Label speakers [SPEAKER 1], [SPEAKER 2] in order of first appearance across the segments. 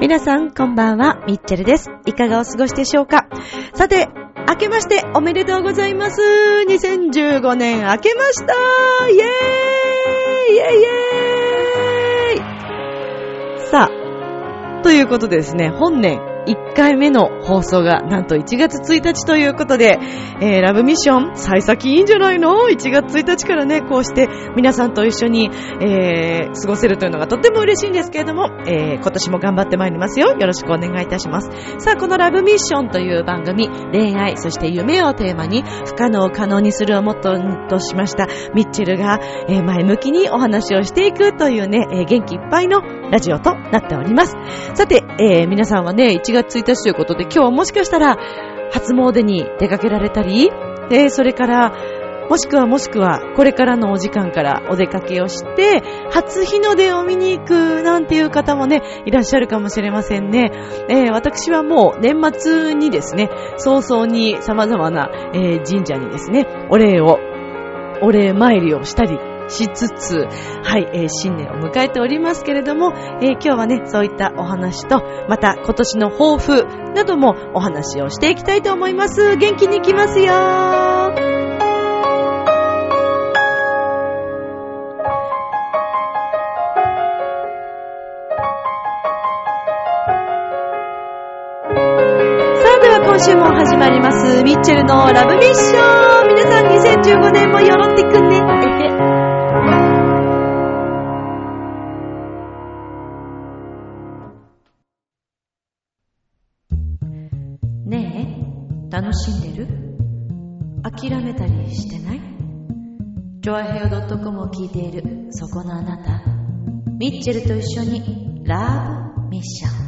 [SPEAKER 1] 皆さん、こんばんは、ミッチェルです。いかがお過ごしでしょうか？さて、明けましておめでとうございます。2015年明けましたイェーイイェイイェーイさあ、ということでですね、本年1回目の放送がなんと1月1日ということで、えー、ラブミッション、幸先いいんじゃないの ?1 月1日からね、こうして皆さんと一緒に、えー、過ごせるというのがとっても嬉しいんですけれども、えー、今年も頑張ってまいりますよ。よろしくお願いいたします。さあ、このラブミッションという番組、恋愛、そして夢をテーマに、不可能を可能にするをモットーとしました、ミッチェルが、えー、前向きにお話をしていくというね、えー、元気いっぱいのラジオとなっております。さて、えー、皆さんはね、1月1日ということで、今日もしかしたら、初詣に出かけられたり、えー、それから、もしくはもしくは、これからのお時間からお出かけをして、初日の出を見に行くなんていう方もね、いらっしゃるかもしれませんね。えー、私はもう年末にですね、早々に様々な、えー、神社にですね、お礼を、お礼参りをしたり、しつつ、はい、えー、新年を迎えておりますけれども、えー、今日はね、そういったお話と、また今年の抱負などもお話をしていきたいと思います。元気に行きますよ今週も始まります。ミッチェルのラブミッション皆さん2015年もよろってくんね。楽しんでる？諦めたりしてない？ジョアヘオ .com を聞いているそこのあなた。ミッチェルと一緒にラブミッション。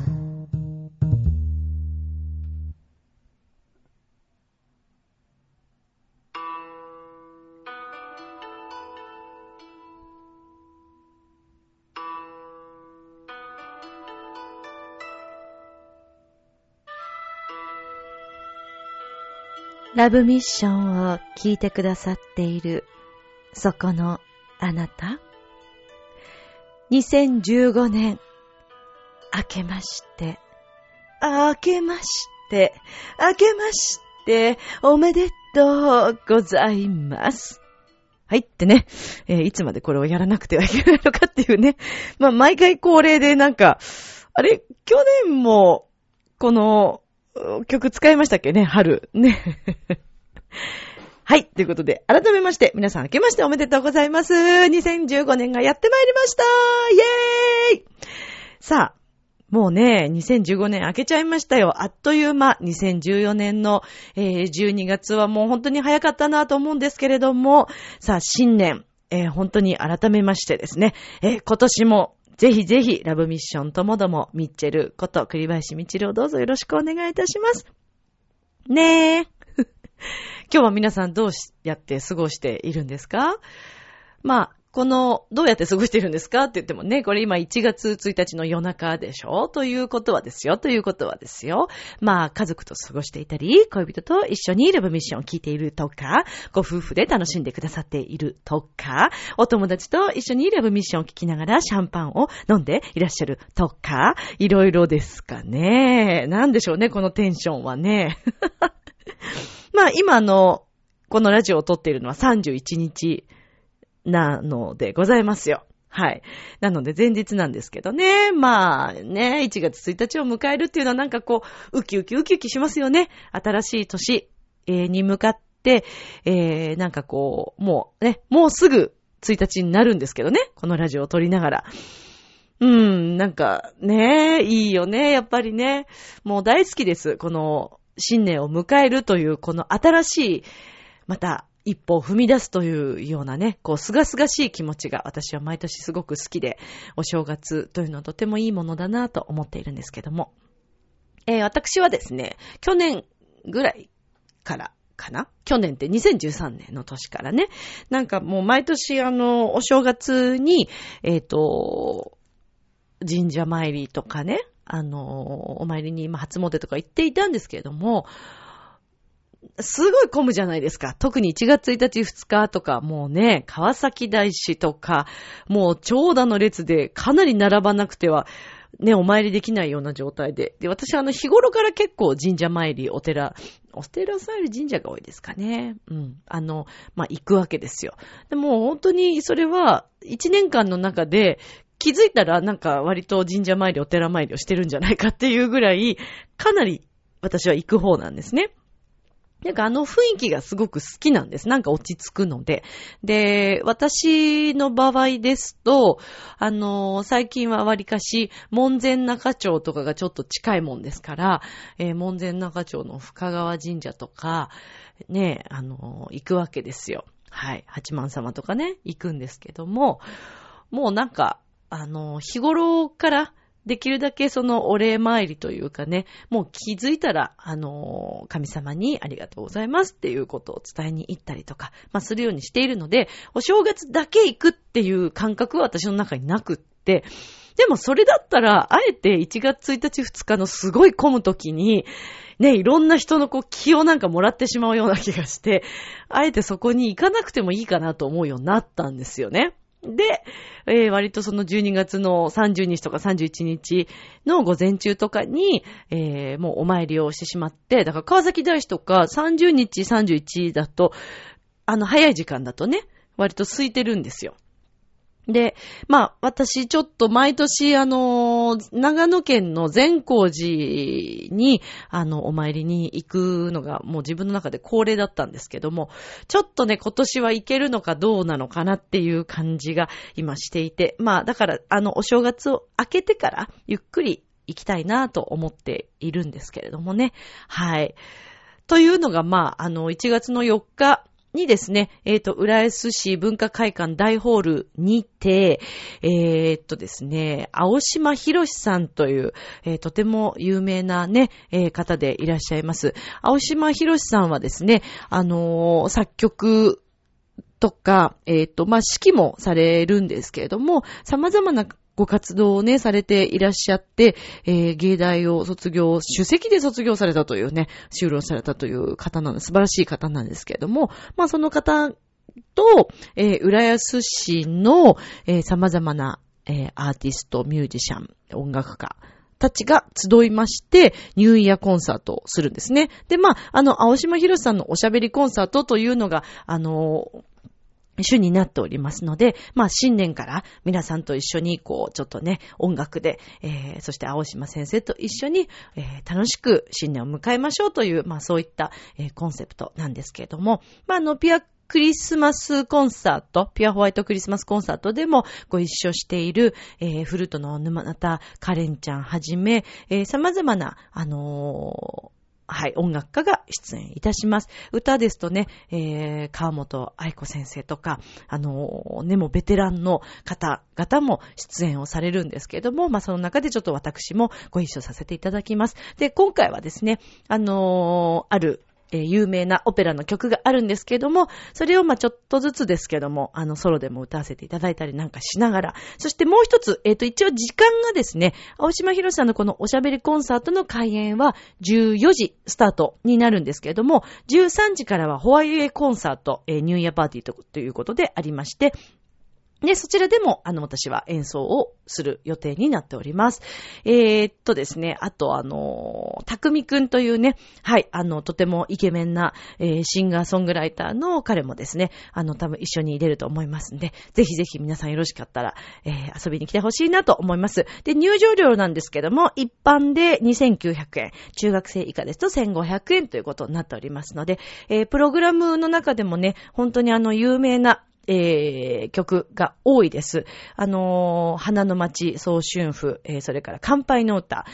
[SPEAKER 1] ラブミッションを聞いてくださっている、そこのあなた。2015年、明けまして、明けまして、明けまして、おめでとうございます。はいってね、えー、いつまでこれをやらなくてはいけないのかっていうね。まあ、毎回恒例でなんか、あれ、去年も、この、曲使いましたっけね？春。ね。はい。ということで、改めまして、皆さん明けましておめでとうございます。2015年がやってまいりましたイェーイさあ、もうね、2015年明けちゃいましたよ。あっという間、2014年の、えー、12月はもう本当に早かったなと思うんですけれども、さあ、新年、えー、本当に改めましてですね、えー、今年もぜひぜひ、ラブミッションともども、ミッチェルこと栗林みちるをどうぞよろしくお願いいたします。ねえ。今日は皆さんどうやって過ごしているんですか？まあ、この、どうやって過ごしてるんですかって言ってもね、これ今1月1日の夜中でしょ？ということはですよ。ということはですよ。まあ、家族と過ごしていたり、恋人と一緒にラブミッションを聞いているとか、ご夫婦で楽しんでくださっているとか、お友達と一緒にラブミッションを聞きながらシャンパンを飲んでいらっしゃるとか、いろいろですかね。なんでしょうね、このテンションはね。まあ、今の、このラジオを撮っているのは31日なのでございますよ。はい。なので前日なんですけどね。まあね、1月1日を迎えるっていうのはなんかこう、ウキウキウキウキしますよね。新しい年、に向かって、えー、なんかこう、もうね、もうすぐ1日になるんですけどね。このラジオを撮りながら。うん、なんかね、いいよね、やっぱりね。もう大好きです。この新年を迎えるという、この新しい、また一歩を踏み出すというようなね、こう、すがすがしい気持ちが私は毎年すごく好きで、お正月というのはとてもいいものだなと思っているんですけども。えー、私はですね、去年ぐらいからかな？去年って2013年の年からね。なんかもう毎年あの、お正月に、えっ、ー、と、神社参りとかね、あの、お参りに今初詣とか行っていたんですけれども、すごい混むじゃないですか。特に1月1日2日とか、もうね、川崎大師とか、もう長蛇の列でかなり並ばなくては、ね、お参りできないような状態で。で、私はあの、日頃から結構神社参り、お寺、お寺参り神社が多いですかね。うん。あの、まあ、行くわけですよ。でも本当にそれは、1年間の中で、気づいたらなんか割と神社参り、お寺参りをしてるんじゃないかっていうぐらい、かなり私は行く方なんですね。なんかあの雰囲気がすごく好きなんです。なんか落ち着くので。で、私の場合ですと、あの、最近はわりかし、門前中町とかがちょっと近いもんですから、えー、門前中町の深川神社とか、ね、あの、行くわけですよ。はい。八幡様とかね、行くんですけども、もうなんか、あの、日頃から、できるだけそのお礼参りというかね、もう気づいたら、あの、神様にありがとうございますっていうことを伝えに行ったりとか、まあするようにしているので、お正月だけ行くっていう感覚は私の中になくって、でもそれだったら、あえて1月1日2日のすごい混む時に、ね、いろんな人のこう気をなんかもらってしまうような気がして、あえてそこに行かなくてもいいかなと思うようになったんですよね。で、えー、割とその12月の30日とか31日の午前中とかに、えー、もうお参りをしてしまって、だから川崎大師とか30日、31だと、あの早い時間だとね、割と空いてるんですよ。で、まあ、私ちょっと毎年、あの、長野県の善光寺に、あの、お参りに行くのがもう自分の中で恒例だったんですけども、ちょっとね、今年は行けるのかどうなのかなっていう感じが今していて、まあ、だから、あの、お正月を明けてからゆっくり行きたいなと思っているんですけれどもね。はい。というのが、まあ、あの、1月の4日、にですね、えっ、ー、と、浦安市文化会館大ホールにて、えっ、ー、とですね、青島博さんという、えー、とても有名なね、え方でいらっしゃいます。青島博さんはですね、あの作曲とか、えっ、と、まあ、指揮もされるんですけれども、様々なご活動をね、されていらっしゃって、えー、芸大を卒業、主席で卒業されたというね、修了されたという方なんです。素晴らしい方なんですけれども、まあその方と、えー、浦安市の、えー、様々な、えー、アーティスト、ミュージシャン、音楽家、たちが集いまして、ニューイヤーコンサートをするんですね。で、まあ、あの、青島博さんのおしゃべりコンサートというのが、あの、主になっておりますので、まあ新年から皆さんと一緒にこうちょっとね、音楽で、えー、そして青島先生と一緒に、えー、楽しく新年を迎えましょうという、まあそういった、えー、コンセプトなんですけれども、まああのピアクリスマスコンサート、ピアホワイトクリスマスコンサートでもご一緒している、えー、フルートの沼田カレンちゃんはじめ、えー、様々な、あのーはい、音楽家が出演いたします。歌ですとね、えー、川本愛子先生とか、あのね、もベテランの方々も出演をされるんですけれども、まあ、その中でちょっと私もご一緒させていただきます。で、今回はですね、あのー、あるえー、有名なオペラの曲があるんですけども、それをまちょっとずつですけども、あの、ソロでも歌わせていただいたりなんかしながら、そしてもう一つ、えっ、ー、と、一応時間がですね、青島博さんのこのおしゃべりコンサートの開演は14時スタートになるんですけれども、13時からはホワイエコンサート、えー、ニューイヤーパーティーということでありまして、で、そちらでも、あの、私は演奏をする予定になっております。えー、っとですね、あと、あの、たくみくんというね、はい、あの、とてもイケメンな、えー、シンガーソングライターの彼もですね、あの、多分一緒に出ると思いますんで、ぜひぜひ皆さんよろしかったら、えー、遊びに来てほしいなと思います。で、入場料なんですけども、一般で2900円、中学生以下ですと1500円ということになっておりますので、えー、プログラムの中でもね、本当にあの、有名な、えー、曲が多いです。あのー、花の街、総春風、えー、それから乾杯の歌、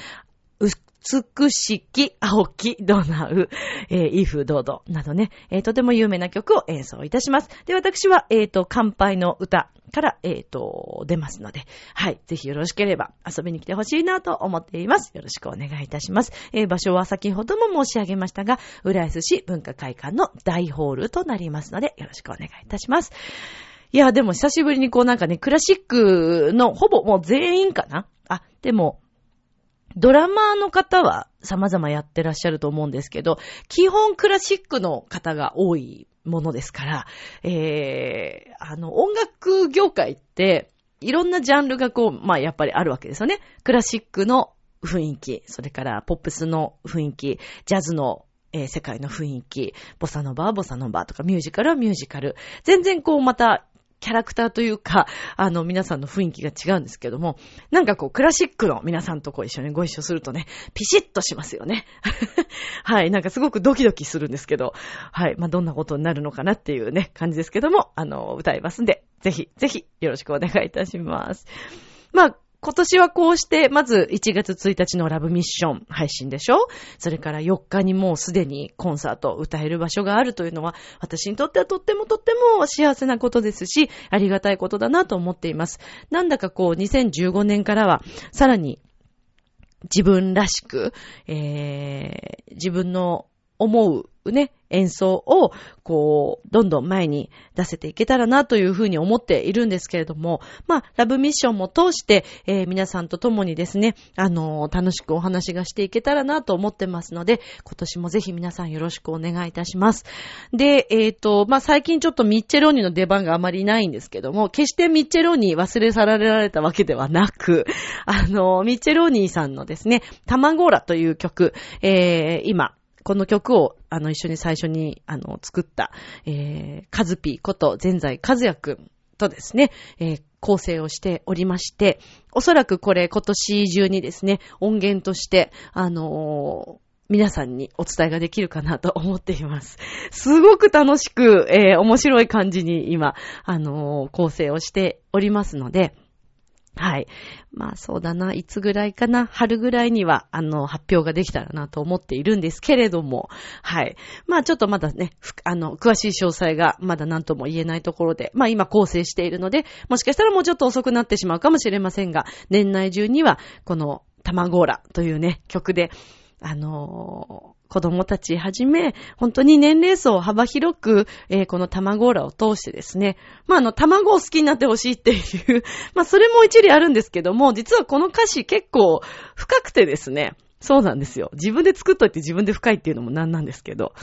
[SPEAKER 1] 美しき青きドナウ、えー、イフドドなどね、えー、とても有名な曲を演奏いたします。で、私は、えっ、ー、と、乾杯の歌から、えっ、と、出ますので、はい。ぜひよろしければ遊びに来てほしいなと思っています。よろしくお願いいたします。え、場所は先ほども申し上げましたが、浦安市文化会館の大ホールとなりますので、よろしくお願いいたします。いや、でも久しぶりにこうなんかね、クラシックのほぼもう全員かな？あ、でも、ドラマーの方は様々やってらっしゃると思うんですけど、基本クラシックの方が多いものですから、えー、あの、音楽業界って、いろんなジャンルがこう、まあやっぱりあるわけですよね。クラシックの雰囲気、それからポップスの雰囲気、ジャズのえー、世界の雰囲気、ボサノバはボサノバとか、ミュージカルはミュージカル。全然こうまたキャラクターというか、あの、皆さんの雰囲気が違うんですけども、なんかこう、クラシックの皆さんとこう一緒にご一緒するとね、ピシッとしますよね。はい、なんかすごくドキドキするんですけど、はい、まあ、どんなことになるのかなっていうね、感じですけども、あの、歌いますんで、ぜひ、ぜひ、よろしくお願いいたします。まあ、今年はこうして、まず1月1日のラブミッション配信でしょ？それから4日にもうすでにコンサート歌える場所があるというのは、私にとってはとってもとっても幸せなことですし、ありがたいことだなと思っています。なんだかこう、2015年からは、さらに自分らしく、えー、自分の思うね、演奏を、こう、どんどん前に出せていけたらなというふうに思っているんですけれども、まあ、ラブミッションも通して、えー、皆さんと共にですね、あのー、楽しくお話がしていけたらなと思ってますので、今年もぜひ皆さんよろしくお願いいたします。で、えっ、ー、と、まあ、最近ちょっとミッチェローニの出番があまりないんですけども、決してミッチェローニ忘れ去られたわけではなく、あのミッチェローニさんのですね、タマゴーラという曲、え、今、この曲を、あの、一緒に最初に、あの、作った、えー、カズピーこと全財和也くんとですね、えー、構成をしておりまして、おそらくこれ今年中にですね、音源として、あのー皆さんにお伝えができるかなと思っています。すごく楽しく、えー、面白い感じに今、あのー、構成をしておりますので、はい。まあそうだな、いつぐらいかな、春ぐらいには、あの、発表ができたらなと思っているんですけれども、はい。まあちょっとまだね、あの、詳しい詳細がまだ何とも言えないところで、まあ今構成しているので、もしかしたらもうちょっと遅くなってしまうかもしれませんが、年内中には、この、タマゴーラというね、曲で、あのー子供たちはじめ、本当に年齢層を幅広く、えー、この卵オーラを通してですね、まあ、あの、卵を好きになってほしいっていう、まあ、それも一理あるんですけども、実はこの歌詞結構深くてですね、そうなんですよ。自分で作っといて自分で深いっていうのも何なんですけど、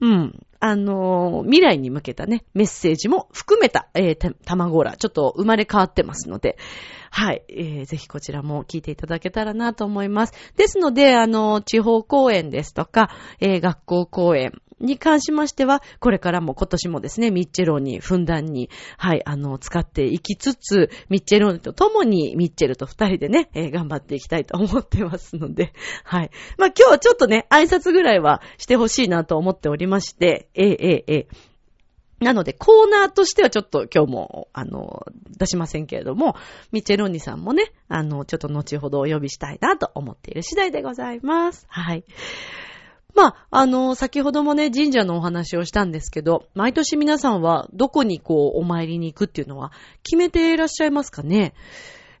[SPEAKER 1] うん。あのー、未来に向けたね、メッセージも含めた、えー、卵ら、ちょっと生まれ変わってますので、はい、えー、ぜひこちらも聞いていただけたらなと思います。ですので、あの、地方公演ですとか、えー、学校公演、に関しましては、これからも今年もですね、ミッチェローにふんだんに、はい、あの、使っていきつつ、ミッチェローニと共にミッチェルと二人でね、えー、頑張っていきたいと思ってますので、はい。まあ、今日はちょっとね、挨拶ぐらいはしてほしいなと思っておりまして、えー、えー、えーなので、コーナーとしてはちょっと今日も、あの、出しませんけれども、ミッチェロンニさんもね、あの、ちょっと後ほどお呼びしたいなと思っている次第でございます。はい。まあ、あの、先ほどもね、神社のお話をしたんですけど、毎年皆さんはどこにこう、お参りに行くっていうのは決めていらっしゃいますかね？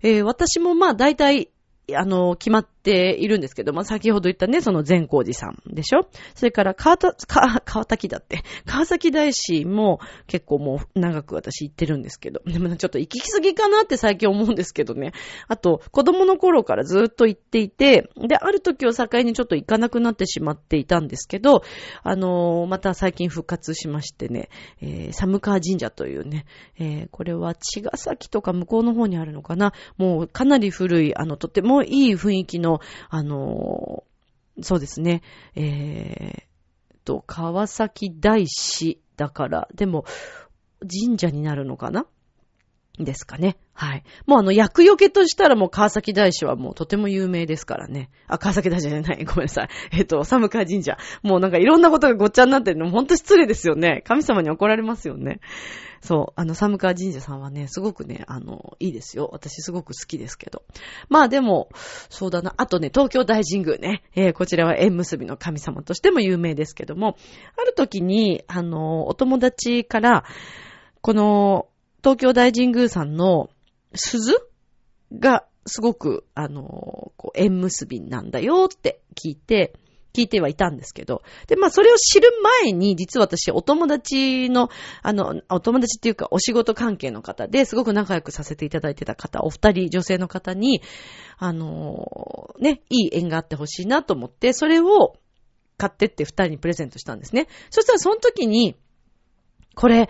[SPEAKER 1] えー、私もまあ大体あの、決まっているんですけど、まあ、先ほど言ったね、その善光寺さんでしょ？それから川た、川、川崎だって、川崎大師も結構もう長く私行ってるんですけど、でもちょっと行き過ぎかなって最近思うんですけどね。あと、子供の頃からずっと行っていて、で、ある時を境にちょっと行かなくなってしまっていたんですけど、あのー、また最近復活しましてね、えー、寒川神社というね、えー、これは茅ヶ崎とか向こうの方にあるのかな。もうかなり古い、あの、とてもいい雰囲気の、あの、そうですね、えー、と、川崎大師だから、でも、神社になるのかな？ですかね。はい。もうあの、薬除けとしたらもう川崎大師はもうとても有名ですからね。あ、川崎大師じゃない。ごめんなさい。えっ、と、寒川神社。もうなんかいろんなことがごっちゃになってるの、ほんと失礼ですよね。神様に怒られますよね。そう、あの、寒川神社さんはね、すごくね、あの、いいですよ。私すごく好きですけど。まあでも、そうだな。あとね、東京大神宮ね。えー、こちらは縁結びの神様としても有名ですけども、ある時に、あの、お友達から、この、東京大神宮さんの鈴がすごく、あの、こう、縁結びなんだよって聞いて、聞いてはいたんですけど。で、まあ、それを知る前に、実は私、お友達の、あの、お友達っていうか、お仕事関係の方ですごく仲良くさせていただいてた方、お二人、女性の方に、あの、ね、いい縁があってほしいなと思って、それを買ってって二人にプレゼントしたんですね。そしたら、その時に、これ、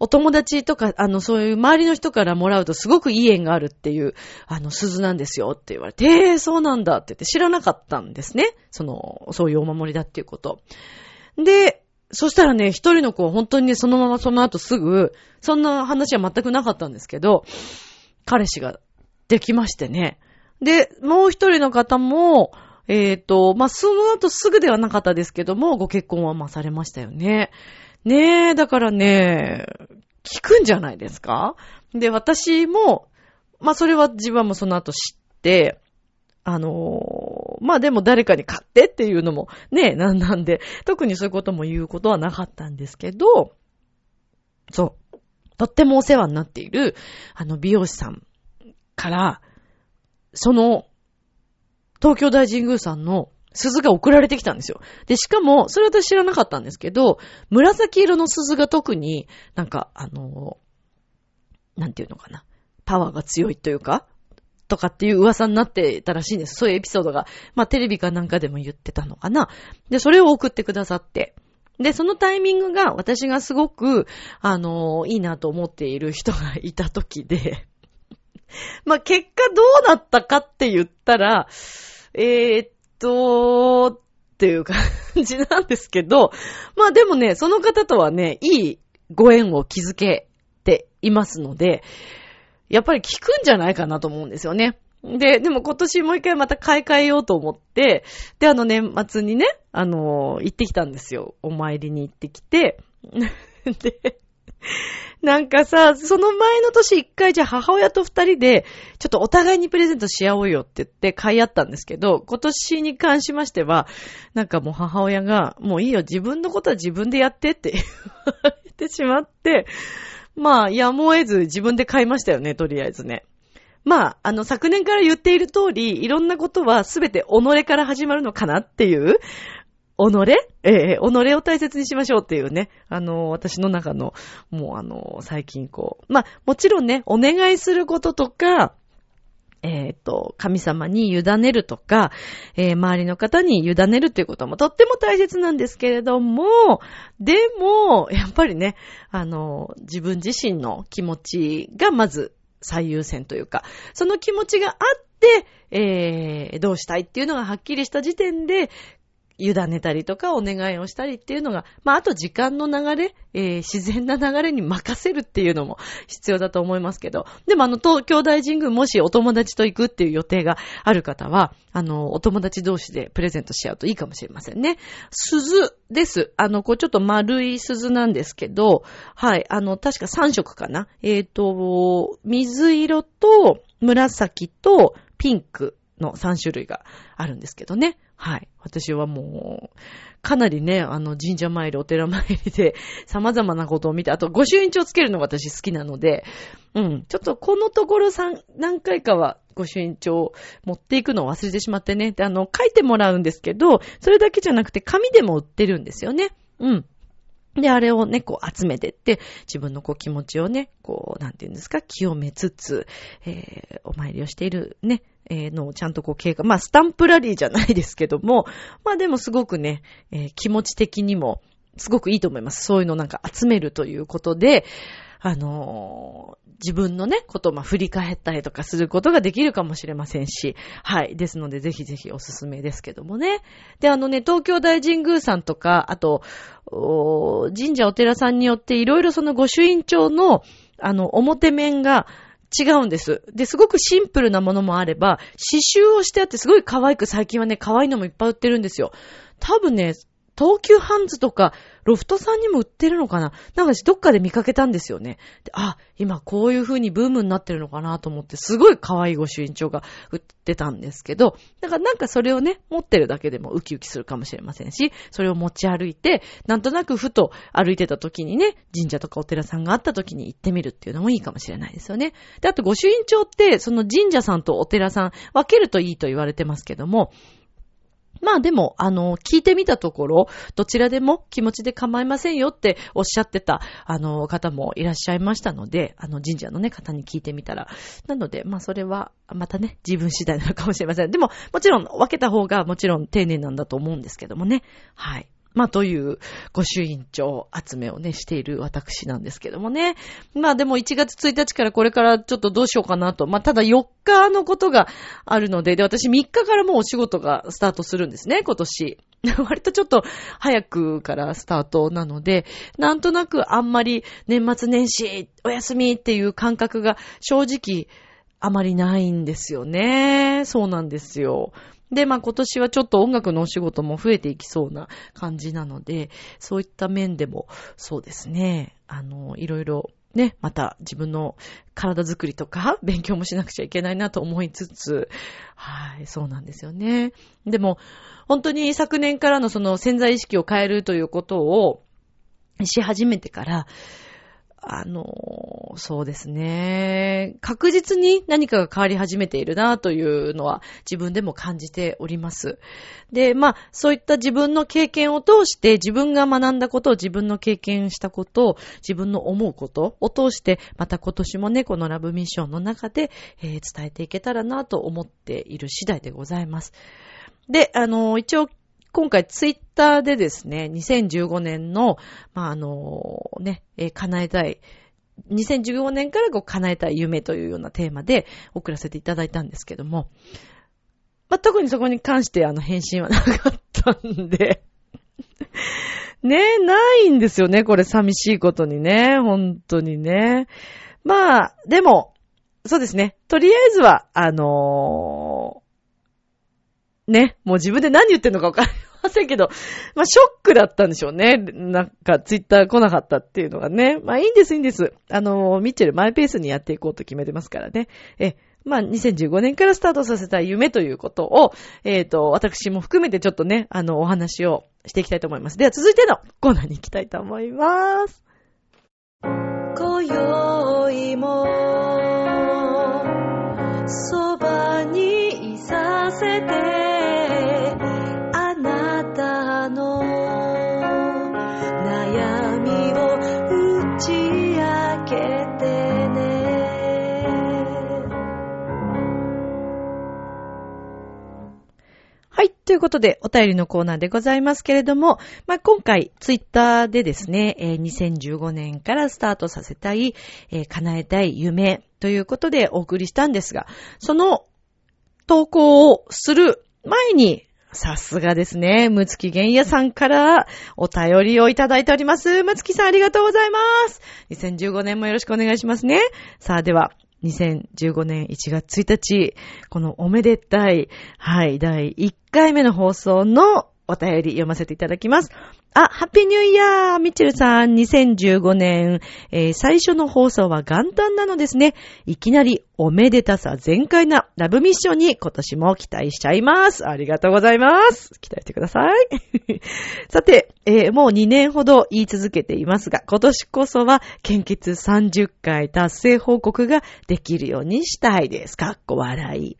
[SPEAKER 1] お友達とか、あの、そういう周りの人からもらうとすごくいい縁があるっていう、あの、鈴なんですよって言われて、えー、そうなんだって言って知らなかったんですね。その、そういうお守りだっていうこと。で、そしたらね、一人の子は、本当にね、そのままその後すぐ、そんな話は全くなかったんですけど、彼氏ができましてね。で、もう一人の方も、えっ、ー、と、まあ、その後すぐではなかったですけども、ご結婚はまされましたよね。ねえ、だからね、聞くんじゃないですか？で、私も、まあ、それは自分もその後知って、あのー、まあ、でも誰かに買ってっていうのもね、なんなんで、特にそういうことも言うことはなかったんですけど、そう。とってもお世話になっている、あの、美容師さんから、その、東京大神宮さんの鈴が送られてきたんですよ。で、しかも、それ私知らなかったんですけど、紫色の鈴が特になんか、あの、なんていうのかな。パワーが強いというか、とかっていう噂になってたらしいんです。そういうエピソードが、まあテレビかなんかでも言ってたのかな。で、それを送ってくださって。で、そのタイミングが私がすごく、あのいいなと思っている人がいた時で、ま結果どうなったかって言ったら、えー、と、っていう感じなんですけど、まあでもね、その方とはね、いいご縁を築けていますので、やっぱり聞くんじゃないかなと思うんですよね。で、でも今年もう一回また買い替えようと思って、で、あの年末にね、あの行ってきたんですよ。お参りに行ってきて。で、なんかさ、その前の年一回じゃ母親と二人で、ちょっとお互いにプレゼントし合おうよって言って買い合ったんですけど、今年に関しましては、なんかもう母親が、もういいよ、自分のことは自分でやってって 言われてしまって、まあ、やむを得ず自分で買いましたよね、とりあえずね。まあ、あの、昨年から言っている通り、いろんなことはすべて己から始まるのかなっていう、己？ええー、己を大切にしましょうっていうね、あの、私の中の、もうあの、最近こう、まあ、もちろんね、お願いすることとか、えっ、ー、と、神様に委ねるとか、えー、周りの方に委ねるっていうこともとっても大切なんですけれども、でも、やっぱりね、あの、自分自身の気持ちがまず最優先というか、その気持ちがあって、えー、どうしたいっていうのがはっきりした時点で、委ねたりとかお願いをしたりっていうのが、まあ、あと時間の流れ、えー、自然な流れに任せるっていうのも必要だと思いますけど、でもあの、東京大神宮もしお友達と行くっていう予定がある方は、あの、お友達同士でプレゼントし合うといいかもしれませんね。鈴です。あの、こうちょっと丸い鈴なんですけど、はい、あの、確か3色かな。えっ、ー、と、水色と紫とピンクの3種類があるんですけどね。はい。私はもう、かなりね、あの、神社参り、お寺参りで、様々なことを見て、あと、御朱印帳つけるのが私好きなので、うん。ちょっとこのところ3、何回かは御朱印帳を持っていくのを忘れてしまってね。で、あの、書いてもらうんですけど、それだけじゃなくて紙でも売ってるんですよね。うん。で、あれをね、こう集めてって、自分のこう気持ちをね、こう、なんていうんですか、清めつつ、えー、お参りをしているね、えー、のをちゃんとこう経過、まあ、スタンプラリーじゃないですけども、まあでもすごくね、えー、気持ち的にも、すごくいいと思います。そういうのなんか集めるということで、あのー、自分のね、ことをま振り返ったりとかすることができるかもしれませんし、はい。ですので、ぜひぜひおすすめですけどもね。で、あのね、東京大神宮さんとか、あと、神社お寺さんによっていろいろその御朱印帳の、あの、表面が、違うんです。で、すごくシンプルなものもあれば、刺繍をしてあってすごい可愛く最近はね、可愛いのもいっぱい売ってるんですよ。多分ね、東急ハンズとか、ロフトさんにも売ってるのかな？なんか私どっかで見かけたんですよね。あ、今こういう風にブームになってるのかなと思って、すごい可愛いご朱印帳が売ってたんですけど、だからなんかそれをね、持ってるだけでもウキウキするかもしれませんし、それを持ち歩いて、なんとなくふと歩いてた時にね、神社とかお寺さんがあった時に行ってみるっていうのもいいかもしれないですよね。で、あと御朱印帳って、その神社さんとお寺さん分けるといいと言われてますけども、まあでも、あの、聞いてみたところ、どちらでも気持ちで構いませんよっておっしゃってた、あの、方もいらっしゃいましたので、あの、神社のね、方に聞いてみたら。なので、まあそれは、またね、自分次第なのかもしれません。でも、もちろん、分けた方がもちろん丁寧なんだと思うんですけどもね。はい。まあ、という御朱印帳集めをね、している私なんですけどもね。まあ、でも1月1日からこれからちょっとどうしようかなと。まあ、ただ4日のことがあるので、で、私3日からもうお仕事がスタートするんですね、今年。割とちょっと早くからスタートなので、なんとなくあんまり年末年始お休みっていう感覚が正直あまりないんですよね。そうなんですよ。で、まあ今年はちょっと音楽のお仕事も増えていきそうな感じなので、そういった面でも、そうですね、あの、いろいろね、また自分の体づくりとか 勉強もしなくちゃいけないなと思いつつ、はい、そうなんですよね。でも、本当に昨年からのその潜在意識を変えるということをし始めてから、あの、そうですね。確実に何かが変わり始めているなというのは自分でも感じております。で、まあ、そういった自分の経験を通して自分が学んだことを自分の経験したことを自分の思うことを通してまた今年もね、このラブミッションの中で、えー、伝えていけたらなと思っている次第でございます。で、あの、一応今回ツイッターでですね、2015年の、まあ、あの、ね、叶えたい、2015年からこう叶えたい夢というようなテーマで送らせていただいたんですけども、まあ、特にそこに関してあの返信はなかったんで。ね、ないんですよね、これ寂しいことにね、本当にね。まあ、でも、そうですね、とりあえずは、あのー、ね、もう自分で何言ってんのかわかりませんけど、まあ、ショックだったんでしょうね。なんか、ツイッター来なかったっていうのがね。まあ、いいんです、いいんです。あの、ミッチェルマイペースにやっていこうと決めてますからね。え、まあ、2015年からスタートさせた夢ということを、えっ、ー、と、私も含めてちょっとね、あの、お話をしていきたいと思います。では、続いてのコーナーに行きたいと思います。今宵も、ということで、お便りのコーナーでございますけれども、まあ、今回、ツイッターでですね、えー、2015年からスタートさせたい、えー、叶えたい夢ということでお送りしたんですが、その投稿をする前に、さすがですね。むつきげんやさんからお便りをいただいております。むつきさんありがとうございます。2015年もよろしくお願いしますね。さあでは、2015年1月1日、このおめでたい、はい、第1回目の放送のお便り読ませていただきます。あ、ハッピーニューイヤーミッチェルさん、2015年、えー、最初の放送は元旦なのですね。いきなりおめでたさ全開なラブミッションに今年も期待しちゃいます。ありがとうございます。期待してください。さて、えー、もう2年ほど言い続けていますが、今年こそは献血30回達成報告ができるようにしたいです。かっこ笑い。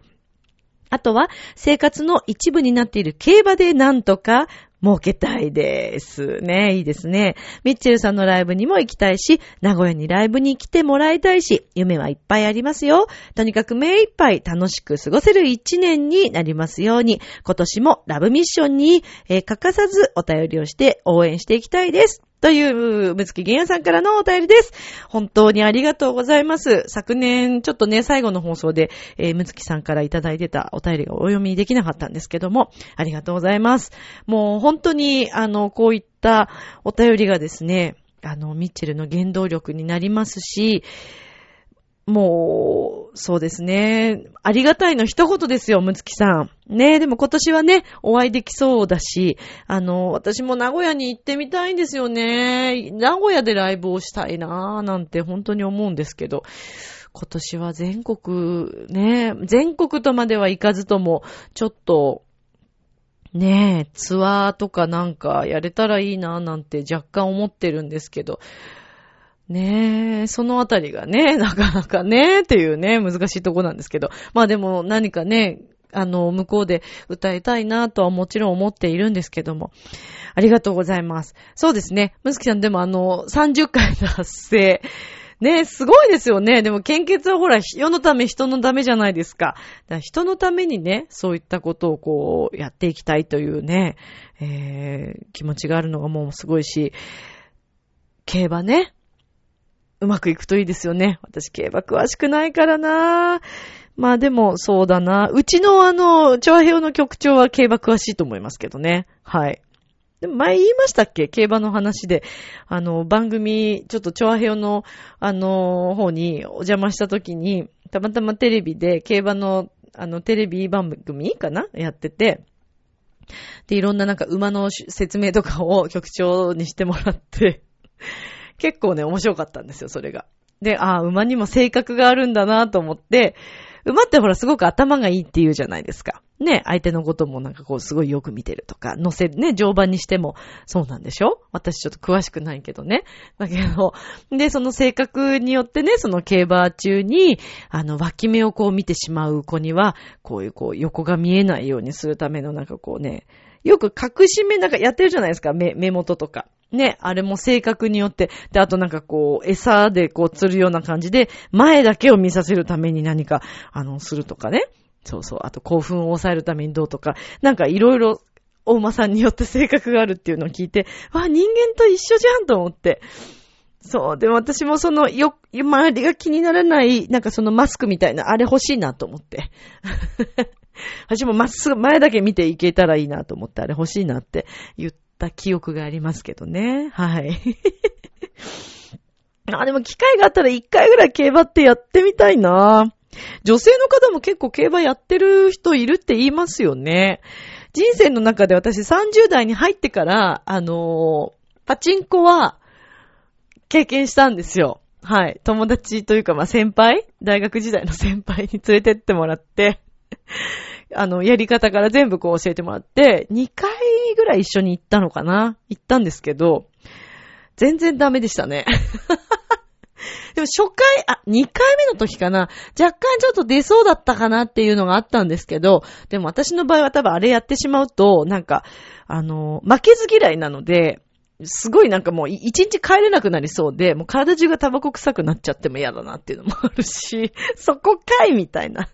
[SPEAKER 1] あとは、生活の一部になっている競馬でなんとか儲けたいです。ね、いいですね。ミッチェルさんのライブにも行きたいし、名古屋にライブに来てもらいたいし、夢はいっぱいありますよ。とにかく目いっぱい楽しく過ごせる一年になりますように、今年もラブミッションに、欠かさずお便りをして応援していきたいです。という、むつきげんやさんからのお便りです。本当にありがとうございます。昨年、ちょっとね、最後の放送で、えー、むつきさんからいただいてたお便りがお読みできなかったんですけども、ありがとうございます。もう本当に、あの、こういったお便りがですね、あの、ミッチェルの原動力になりますし、もう、そうですね。ありがたいの一言ですよ、むつきさん。ねでも今年はね、お会いできそうだし、あの、私も名古屋に行ってみたいんですよね。名古屋でライブをしたいなぁ、なんて本当に思うんですけど。今年は全国、ね全国とまでは行かずとも、ちょっと、ねえ、ツアーとかなんかやれたらいいなぁなんて若干思ってるんですけど、ねえ、そのあたりがね、なかなかね、っていうね、難しいとこなんですけど。まあでも何かね、あの、向こうで歌いたいなとはもちろん思っているんですけども。ありがとうございます。そうですね。むすきさんでもあの、30回達成。ねすごいですよね。でも献血はほら、世のため人のためじゃないですか。か人のためにね、そういったことをこう、やっていきたいというね、えー、気持ちがあるのがもうすごいし、競馬ね、うまくいくといいですよね。私競馬詳しくないからなまあでもそうだな。うちのあの、調和表の局長は競馬詳しいと思いますけどね。はい。でも前言いましたっけ？競馬の話で。あの、番組、ちょっと調和表の、あの、方にお邪魔した時に、たまたまテレビで競馬の、あの、テレビ番組かな？やってて、で、いろんななんか馬の説明とかを局長にしてもらって結構ね、面白かったんですよ、それが。で、ああ、馬にも性格があるんだなと思って、馬ってほらすごく頭がいいって言うじゃないですか。ね、相手のこともなんかこうすごいよく見てるとか、乗せね、乗馬にしてもそうなんでしょ？私ちょっと詳しくないけどね。だけど、で、その性格によってね、その競馬中に、あの、脇目をこう見てしまう子には、こういうこう横が見えないようにするためのなんかこうね、よく隠し目なんかやってるじゃないですか、目、目元とか。ね、あれも性格によって、で、あとなんかこう、餌でこう釣るような感じで、前だけを見させるために何か、あの、するとかね。そうそう。あと興奮を抑えるためにどうとか、なんかいろいろ、お馬さんによって性格があるっていうのを聞いて、わ、人間と一緒じゃんと思って。そう。でも私もその、よ、周りが気にならない、なんかそのマスクみたいな、あれ欲しいなと思って。私もまっすぐ前だけ見ていけたらいいなと思って、あれ欲しいなって言ってた記憶がありますけどね。はい。あ、でも機会があったら一回ぐらい競馬ってやってみたいな。女性の方も結構競馬やってる人いるって言いますよね。人生の中で私30代に入ってから、あのー、パチンコは経験したんですよ。はい。友達というか、まあ、先輩？大学時代の先輩に連れてってもらって、あの、やり方から全部こう教えてもらって、2回ぐらい一緒に行ったのかな？行ったんですけど、全然ダメでしたね。でも初回、あ、2回目の時かな？若干ちょっと出そうだったかなっていうのがあったんですけど、でも私の場合は多分あれやってしまうと、なんか、あの、負けず嫌いなので、すごいなんかもう一日帰れなくなりそうで、もう体中がタバコ臭くなっちゃっても嫌だなっていうのもあるし、そこかいみたいな。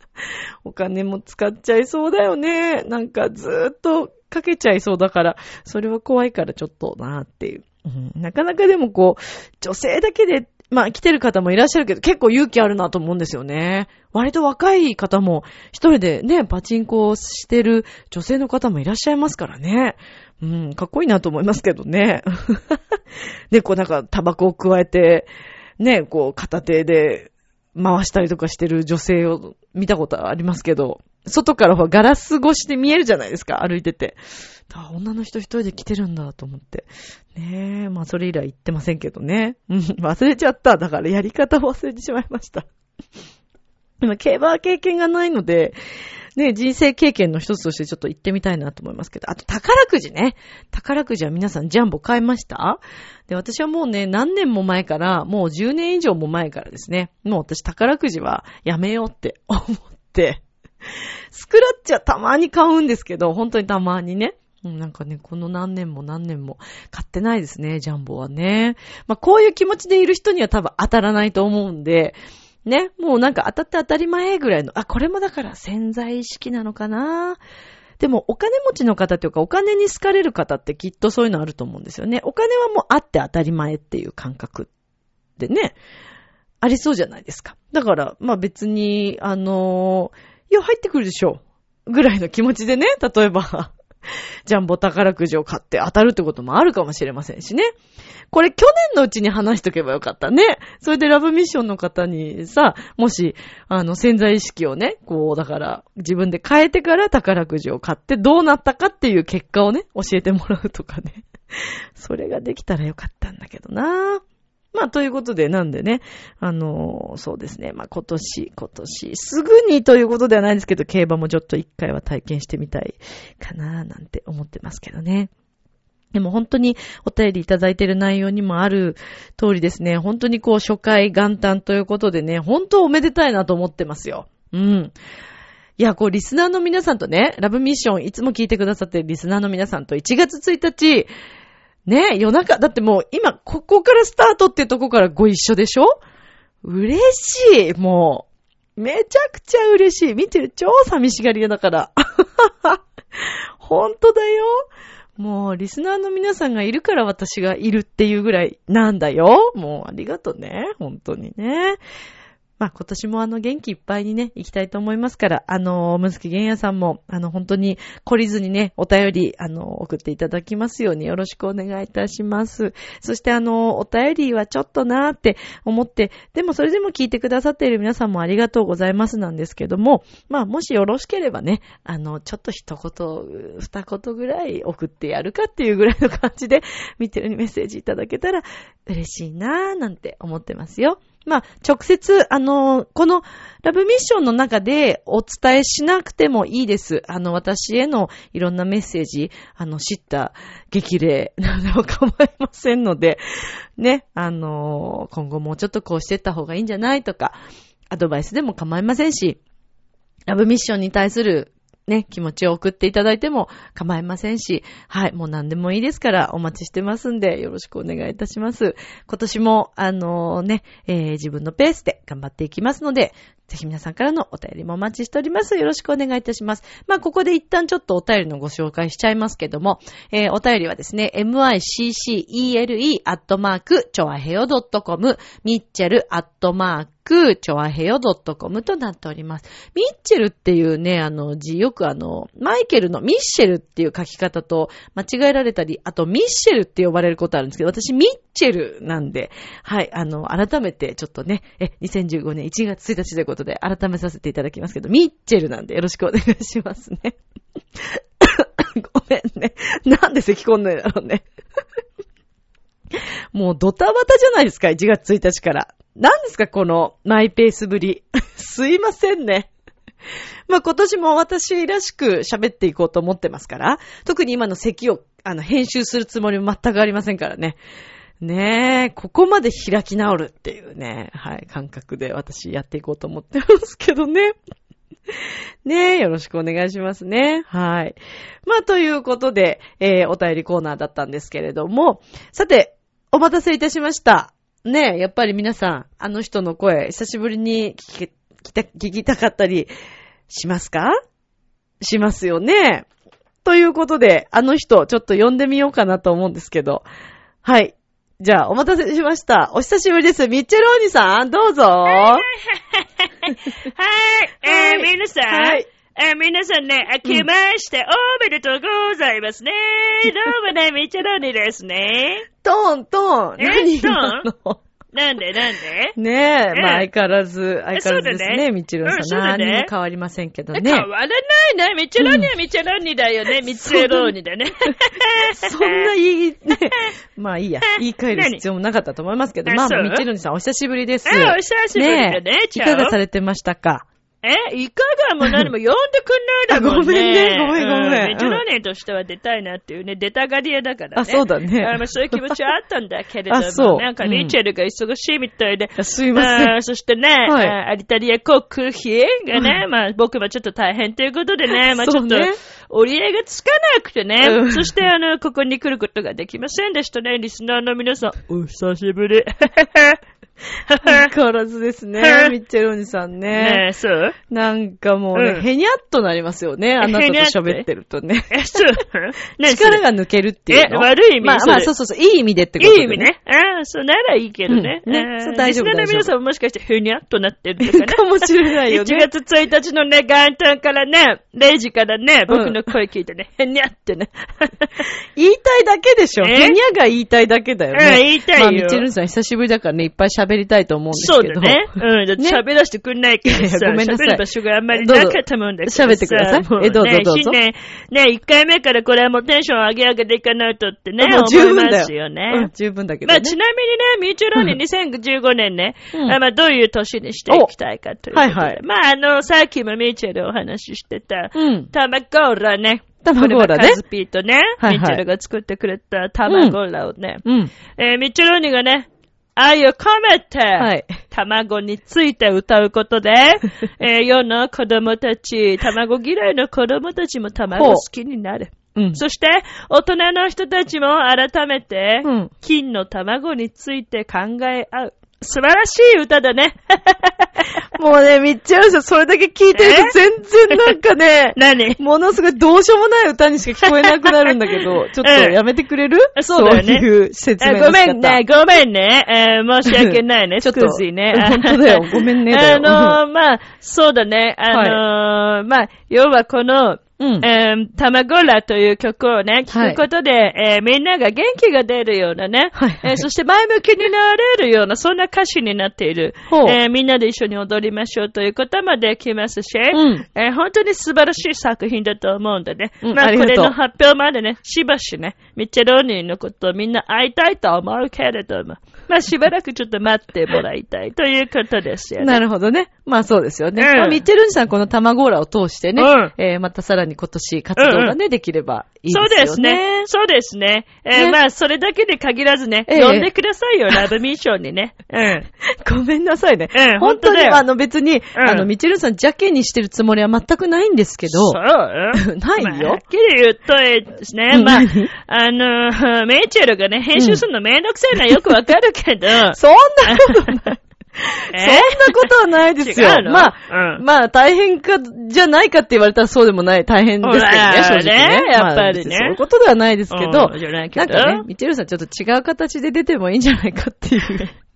[SPEAKER 1] お金も使っちゃいそうだよね。なんかずーっとかけちゃいそうだから、それは怖いからちょっとなーっていう。うん、なかなかでもこう、女性だけで、まあ来てる方もいらっしゃるけど、結構勇気あるなと思うんですよね。割と若い方も、一人でね、パチンコをしてる女性の方もいらっしゃいますからね。うん、かっこいいなと思いますけどね。で、こうなんかタバコを加えて、ね、こう片手で回したりとかしてる女性を見たことありますけど、外からはガラス越しで見えるじゃないですか、歩いてて。あ、女の人一人で来てるんだと思って。ねえ、まあそれ以来言ってませんけどね。うん、忘れちゃった。だからやり方を忘れてしまいました。今、競馬経験がないので、ね、人生経験の一つとしてちょっと行ってみたいなと思いますけど。あと、宝くじね。宝くじは皆さんジャンボ買いました？で、私はもうね、何年も前から、もう10年以上も前からですね、もう私宝くじはやめようって思って、スクラッチはたまに買うんですけど、本当にたまにね。なんかね、この何年も何年も買ってないですね、ジャンボはね。まあ、こういう気持ちでいる人には多分当たらないと思うんで、ね、もうなんか当たって当たり前ぐらいの、あ、これもだから潜在意識なのかなでもお金持ちの方というかお金に好かれる方ってきっとそういうのあると思うんですよね。お金はもうあって当たり前っていう感覚でね、ありそうじゃないですか。だから、まあ別に、あのー、いや、入ってくるでしょ。ぐらいの気持ちでね、例えば ジャンボ宝くじを買って当たるってこともあるかもしれませんしね。これ去年のうちに話しとけばよかったね。それでラブミッションの方にさ、もし、あの、潜在意識をね、こう、だから、自分で変えてから宝くじを買ってどうなったかっていう結果をね、教えてもらうとかね。それができたらよかったんだけどなまあ、ということで、なんでね、あのー、そうですね、まあ、今年、今年、すぐにということではないんですけど、競馬もちょっと一回は体験してみたいかな、なんて思ってますけどね。でも本当にお便りいただいている内容にもある通りですね、本当にこう初回元旦ということでね、本当おめでたいなと思ってますよ。うん。いや、こう、リスナーの皆さんとね、ラブミッションいつも聞いてくださってるリスナーの皆さんと1月1日、ねえ、夜中、だってもう今、ここからスタートってとこからご一緒でしょ？嬉しい、もう。めちゃくちゃ嬉しい。見てる、超寂しがり屋だから。ほんとだよ。もう、リスナーの皆さんがいるから私がいるっていうぐらいなんだよ。もう、ありがとね。本当にね。まあ、今年もあの元気いっぱいにね、行きたいと思いますから、あの、むずきげんやさんも、あの、本当に懲りずにね、お便り、あの、送っていただきますようによろしくお願いいたします。そしてあの、お便りはちょっとなーって思って、でもそれでも聞いてくださっている皆さんもありがとうございますなんですけども、まあ、もしよろしければね、あの、ちょっと一言、二言ぐらい送ってやるかっていうぐらいの感じで、見てるにメッセージいただけたら嬉しいなーなんて思ってますよ。まあ、直接、あの、このラブミッションの中でお伝えしなくてもいいです。あの、私へのいろんなメッセージ、あの、知った激励なども構いませんので、ね、あの、今後もうちょっとこうしてった方がいいんじゃないとか、アドバイスでも構いませんし、ラブミッションに対するね、気持ちを送っていただいても構いませんし、はい、もう何でもいいですからお待ちしてますんで、よろしくお願いいたします。今年も、あのー、ね、えー、自分のペースで頑張っていきますので、ぜひ皆さんからのお便りもお待ちしております。よろしくお願いいたします。まあ、ここで一旦ちょっとお便りのご紹介しちゃいますけども、えー、お便りはですね、miccele アットマーク、ちょわへよ .com、ミッチェルアットマーク、く、ちょわへよ .com となっております。ミッチェルっていうね、あの字、よくあの、マイケルのミッシェルっていう書き方と間違えられたり、あとミッシェルって呼ばれることあるんですけど、私ミッチェルなんで、はい、あの、改めてちょっとね、え、2015年1月1日ということで改めさせていただきますけど、ミッチェルなんでよろしくお願いしますね。ごめんね。なんで咳込んでんだろうね。もうドタバタじゃないですか、1月1日から。何ですか、このマイペースぶり。すいませんね。まあ、今年も私らしく喋っていこうと思ってますから、特に今の席を、あの、編集するつもりも全くありませんからね。ねえ、ここまで開き直るっていうね、はい、感覚で私やっていこうと思ってますけどね。ねえ、よろしくお願いしますね。はい。まあ、ということで、えー、お便りコーナーだったんですけれども、さて、お待たせいたしました。ねえ、やっぱり皆さん、あの人の声、久しぶりに聞きた、聞きたかったりしますか？しますよね。ということで、あの人、ちょっと呼んでみようかなと思うんですけど。はい。じゃあ、お待たせしました。お久しぶりです。ミッチェルお兄さん、どうぞ。はい、
[SPEAKER 2] えー、皆さん。はい。えー、皆さんね、明けましておめでとうございますね。どうもね、ミッチェロニですね。
[SPEAKER 1] トントン。何トン？
[SPEAKER 2] なんでなんで？
[SPEAKER 1] ねえ、まあ相変わらず、相変わらずですね、ミッチェロニさん。何も変わりませんけどね。変
[SPEAKER 2] わらないね。ミッチェロニはミッチェロニだよね。ミッチェロニだね。
[SPEAKER 1] そんな言い、ね、まあいいや。言い換える必要もなかったと思いますけど、まあミッチェロニさんお久しぶりです。お
[SPEAKER 2] 久しぶりだね。
[SPEAKER 1] いかがされてましたか？
[SPEAKER 2] えいかがも何も呼んでくんないだもんね。
[SPEAKER 1] ごめんね、ごめんごめん。
[SPEAKER 2] メジロネとしては出たいなっていうね、出たがり屋だからね。
[SPEAKER 1] あ、そうだね。
[SPEAKER 2] あそういう気持ちはあったんだけれども、あそうなんかミッチェルが忙しいみたいで。
[SPEAKER 1] すいません。
[SPEAKER 2] そしてね、はい、アリタリア航空費がね、まあ僕もちょっと大変ということでね、まあちょっと折り合いがつかなくてね、うん、そしてあの、ここに来ることができませんでしたね、リスナーの皆さん。お久しぶり。
[SPEAKER 1] 相変わらずですね、ミッチェルおじさんね。
[SPEAKER 2] ねえ、そう？
[SPEAKER 1] なんかもうね、
[SPEAKER 2] うん
[SPEAKER 1] へにゃっとなりますよね、あなたと喋ってるとね。
[SPEAKER 2] え、そう？ねえ
[SPEAKER 1] 力が抜けるっていうの？
[SPEAKER 2] え悪い意味？
[SPEAKER 1] まあまあ、
[SPEAKER 2] そ
[SPEAKER 1] う？そうそう、いい意味でってことで、
[SPEAKER 2] いい意味ね。ああ、そうならいいけどね。
[SPEAKER 1] うんね
[SPEAKER 2] えー
[SPEAKER 1] そう大丈夫
[SPEAKER 2] リスナーの皆さんももしかしてふにゃっとなってるとかね。
[SPEAKER 1] かもしれないよね。
[SPEAKER 2] 1月1日のね、元旦からね、0時からね、
[SPEAKER 1] うん
[SPEAKER 2] 僕の声聞いてね、へにゃってね。
[SPEAKER 1] 言いたいだけでしょ。
[SPEAKER 2] え
[SPEAKER 1] へにゃが言いたいだけだよね。
[SPEAKER 2] うん言いたいよ
[SPEAKER 1] まあ、ミッチェルさん久しぶりだからね、いっぱい喋りたいと思うんですけど。
[SPEAKER 2] そうだね。うん。だって
[SPEAKER 1] ね
[SPEAKER 2] 喋らせてくんないけどさ、
[SPEAKER 1] ごめんなさい
[SPEAKER 2] 喋る場所があんまりなかったもんだけど
[SPEAKER 1] 喋ってください
[SPEAKER 2] もう
[SPEAKER 1] えどうぞどうぞ
[SPEAKER 2] ね、ね、1回目からこれはもうテンション上げ上げていかないとってね、
[SPEAKER 1] もう十分だよ。
[SPEAKER 2] すよね。
[SPEAKER 1] うん、十分だけどね。
[SPEAKER 2] まあ、ちなみにね、ミューチュラーに2015年ね、
[SPEAKER 1] うん
[SPEAKER 2] あまあ、どういう年にしていきたいかという
[SPEAKER 1] はいはい
[SPEAKER 2] まあ、あの、さっきもミーチェルお話ししてた、
[SPEAKER 1] うん。
[SPEAKER 2] タマゴーラね。
[SPEAKER 1] タマゴーラね
[SPEAKER 2] カズピーとね、
[SPEAKER 1] はいはい
[SPEAKER 2] ミッチェルが作ってくれたタマゴーラをね、
[SPEAKER 1] うん。
[SPEAKER 2] えーミッチェル鬼がね、愛を込めて、
[SPEAKER 1] はい。
[SPEAKER 2] 卵について歌うことで、えー世の子供たち、卵嫌いの子供たちも卵好きになる。
[SPEAKER 1] うん。
[SPEAKER 2] そして、大人の人たちも改めて、
[SPEAKER 1] うん
[SPEAKER 2] 金の卵について考え合う。素晴らしい歌だね。
[SPEAKER 1] もうね、ミッチェルさん、それだけ聞いてると全然なんかね、
[SPEAKER 2] 何？
[SPEAKER 1] ものすごいどうしようもない歌にしか聞こえなくなるんだけど、ちょっとやめてくれる？
[SPEAKER 2] そうだよね。
[SPEAKER 1] そういう説明
[SPEAKER 2] ご
[SPEAKER 1] 仕方。
[SPEAKER 2] めんね、ごめんね。えー申し訳ないね、
[SPEAKER 1] ちょっと
[SPEAKER 2] ね。
[SPEAKER 1] 本当だよ。ごめんねだよ。
[SPEAKER 2] あのー、まあ、そうだね。あのー、まあ、要はこの、
[SPEAKER 1] うん。
[SPEAKER 2] えー、たまごらという曲をね、聴くことで、えーみんなが元気が出るようなね、
[SPEAKER 1] はいはい。
[SPEAKER 2] えーそして前向きになれるような、そんな歌詞になっている、えーみんなで一緒に踊りましょうということまできますし、
[SPEAKER 1] ん。
[SPEAKER 2] えー本当に素晴らしい作品だと思うんでね、
[SPEAKER 1] うん
[SPEAKER 2] まあこれの発表までね、しばしね、ミッチェローニーのことをみんな会いたいと思うけれども、まあしばらくちょっと待ってもらいたいということですよね。
[SPEAKER 1] なるほどね。まあそうですよね。
[SPEAKER 2] うん。
[SPEAKER 1] まあ、ミッチェルンさんこの卵ーラを通してね、
[SPEAKER 2] うん。
[SPEAKER 1] えーまたさらに今年活動がね、できればいい
[SPEAKER 2] そう
[SPEAKER 1] でよ
[SPEAKER 2] ですすね
[SPEAKER 1] ね。。
[SPEAKER 2] そうですね。えー
[SPEAKER 1] ね
[SPEAKER 2] まあ、それだけで限らずね、
[SPEAKER 1] ええ
[SPEAKER 2] 呼んでくださいよ、ラブミッションにね。うん。
[SPEAKER 1] ごめんなさいね。
[SPEAKER 2] うん
[SPEAKER 1] 本当に、あの別に、
[SPEAKER 2] うん
[SPEAKER 1] あの、ミッチェルンさん邪気にしてるつもりは全くないんですけど、
[SPEAKER 2] そう
[SPEAKER 1] ないよ
[SPEAKER 2] まあはっきり言うとですね、
[SPEAKER 1] うん
[SPEAKER 2] まあ
[SPEAKER 1] 何、
[SPEAKER 2] あの、メイチェルがね、編集するのめんどくさいのはよくわかるけど、
[SPEAKER 1] そんなことない。
[SPEAKER 2] え？
[SPEAKER 1] そんなことはないですよ。まあ、
[SPEAKER 2] うん。
[SPEAKER 1] まあ、大変か、じゃないかって言われたらそうでもない、大変ですけどね、正直ね。
[SPEAKER 2] ねやっぱりね。
[SPEAKER 1] そういうことではないですけど、
[SPEAKER 2] な
[SPEAKER 1] んかね、ミッチェルさんちょっと違う形で出てもいいんじゃないかっていう。